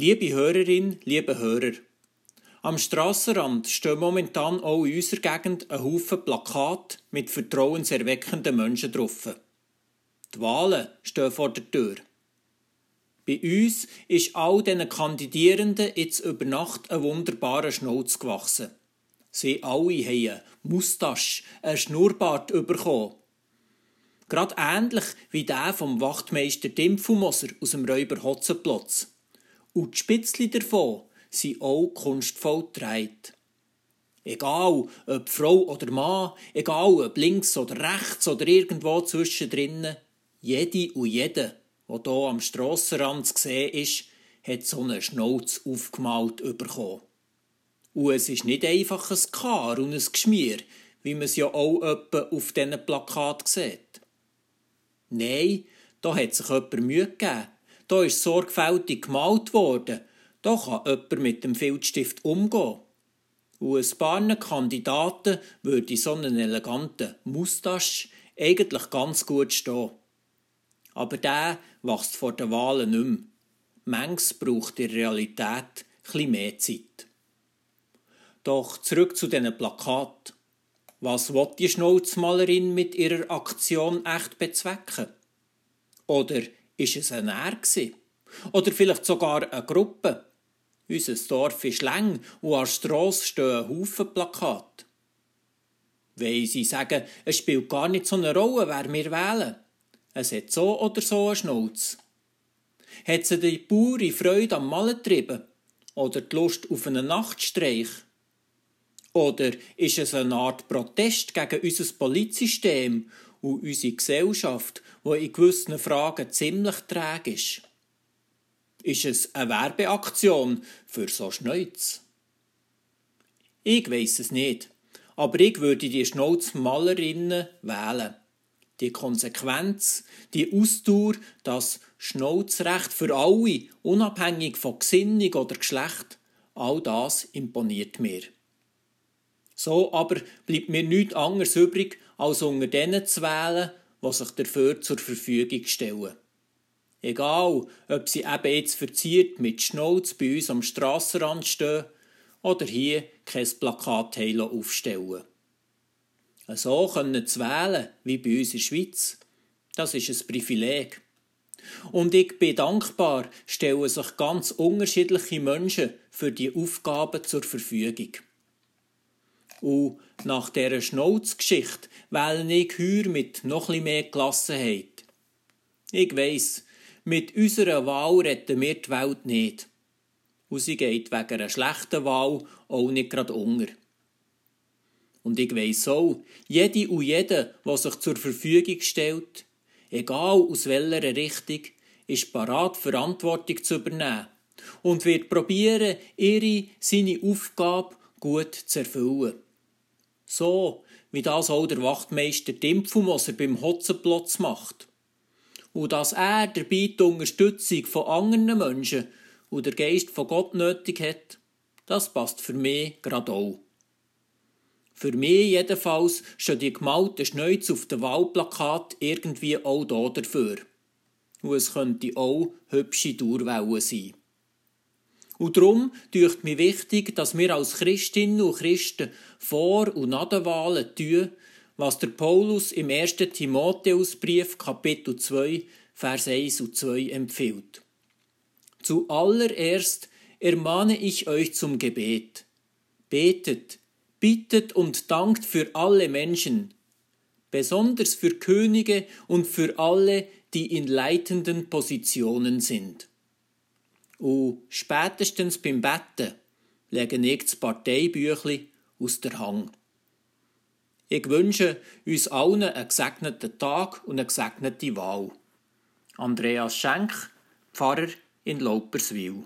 Liebe Hörerin, liebe Hörer, am Strassenrand stehen momentan auch in unserer Gegend ein Haufen Plakate mit vertrauenserweckenden Menschen drauf. Die Wahlen stehen vor der Tür. Bei uns ist all diesen Kandidierenden jetzt über Nacht ein wunderbarer Schnauz gewachsen. Sie alle haben eine Moustache, einen Schnurrbart bekommen. Gerade ähnlich wie der vom Wachtmeister Dimpfumoser aus dem Räuber Hotzenplotz. Und die Spitzli davon sind auch kunstvoll gedreht. Egal, ob Frau oder Mann, egal, ob links oder rechts oder irgendwo zwischendrin, jede und jede, der hier am Strassenrand zu sehen ist, hat so einen Schnauz aufgemalt bekommen. Und es ist nicht einfach ein Kar und ein Geschmier, wie man es ja auch etwa auf diesen Plakat sieht. Nein, da hat sich jemand Mühe gegeben. Da ist sorgfältig gemalt worden da kann jemand mit dem Filzstift umgehen. Und ein paar Kandidaten würde so einen eleganten Moustache eigentlich ganz gut stehen. Aber der wächst vor den Wahlen nicht mehr. Manches braucht in Realität etwas mehr Zeit. Doch zurück zu diesen Plakaten. Was will die Schnauzmalerin mit ihrer Aktion echt bezwecken? Oder ist es ein Er? Oder vielleicht sogar eine Gruppe? Unser Dorf ist lang und an der Strasse stehen Haufen Plakate. Weil sie sagen, es spielt gar nicht so eine Rolle, wer wir wählen. Es hat so oder so einen Schnauz. Hat sie die pure Freude am Malen getrieben? Oder die Lust auf einen Nachtstreich? Oder ist es eine Art Protest gegen unser Polizsystem und unsere Gesellschaft, die in gewissen Fragen ziemlich träge ist? Ist es eine Werbeaktion für so Schneuz? Ich weiß es nicht, aber ich würde die Schnauzmalerinnen wählen. Die Konsequenz, die Ausdauer, das Schnauzrecht für alle, unabhängig von Gesinnung oder Geschlecht, all das imponiert mir. So aber bleibt mir nichts anderes übrig, als unter denen zu wählen, die sich dafür zur Verfügung stellen. Egal, ob sie eben jetzt verziert mit Schnauz bei uns am Strassenrand stehen oder hier kein Plakat aufstellen. So können zu wählen, wie bei uns in der Schweiz, das ist ein Privileg. Und ich bin dankbar, stellen sich ganz unterschiedliche Menschen für die Aufgaben zur Verfügung. Und nach dieser Schnauzgeschichte wähle ich heuer mit noch etwas mehr Gelassenheit. Ich weiss, mit unserer Wahl retten wir die Welt nicht. Und sie geht wegen einer schlechten Wahl auch nicht gerade unter. Und ich weiss auch, jede und jeder, der sich zur Verfügung stellt, egal aus welcher Richtung, ist parat, Verantwortung zu übernehmen und wird probieren, ihre, seine Aufgabe gut zu erfüllen. So, wie das auch der Wachtmeister Dimpfumoser beim Hotzenplotz macht und dass er dabei die Unterstützung von anderen Menschen und der Geist von Gott nötig hat, das passt für mich gerade auch. Für mich jedenfalls stehen die gemalten Schnäuze auf dem Wahlplakat irgendwie auch da dafür. Und es könnte auch hübsche Dauerwellen sein. Und darum dürft mir wichtig, dass wir als Christinnen und Christen vor und nach den Wahlen tun, was der Paulus im 1. Timotheusbrief Kapitel 2, Vers 1 und 2 empfiehlt. Zuallererst ermahne ich euch zum Gebet. Betet, bittet und dankt für alle Menschen, besonders für Könige und für alle, die in leitenden Positionen sind. Und spätestens beim Betten legen ich das Parteibüchli aus der Hang. Ich wünsche uns allen einen gesegneten Tag und eine gesegnete Wahl. Andreas Schenk, Pfarrer in Lauperswil.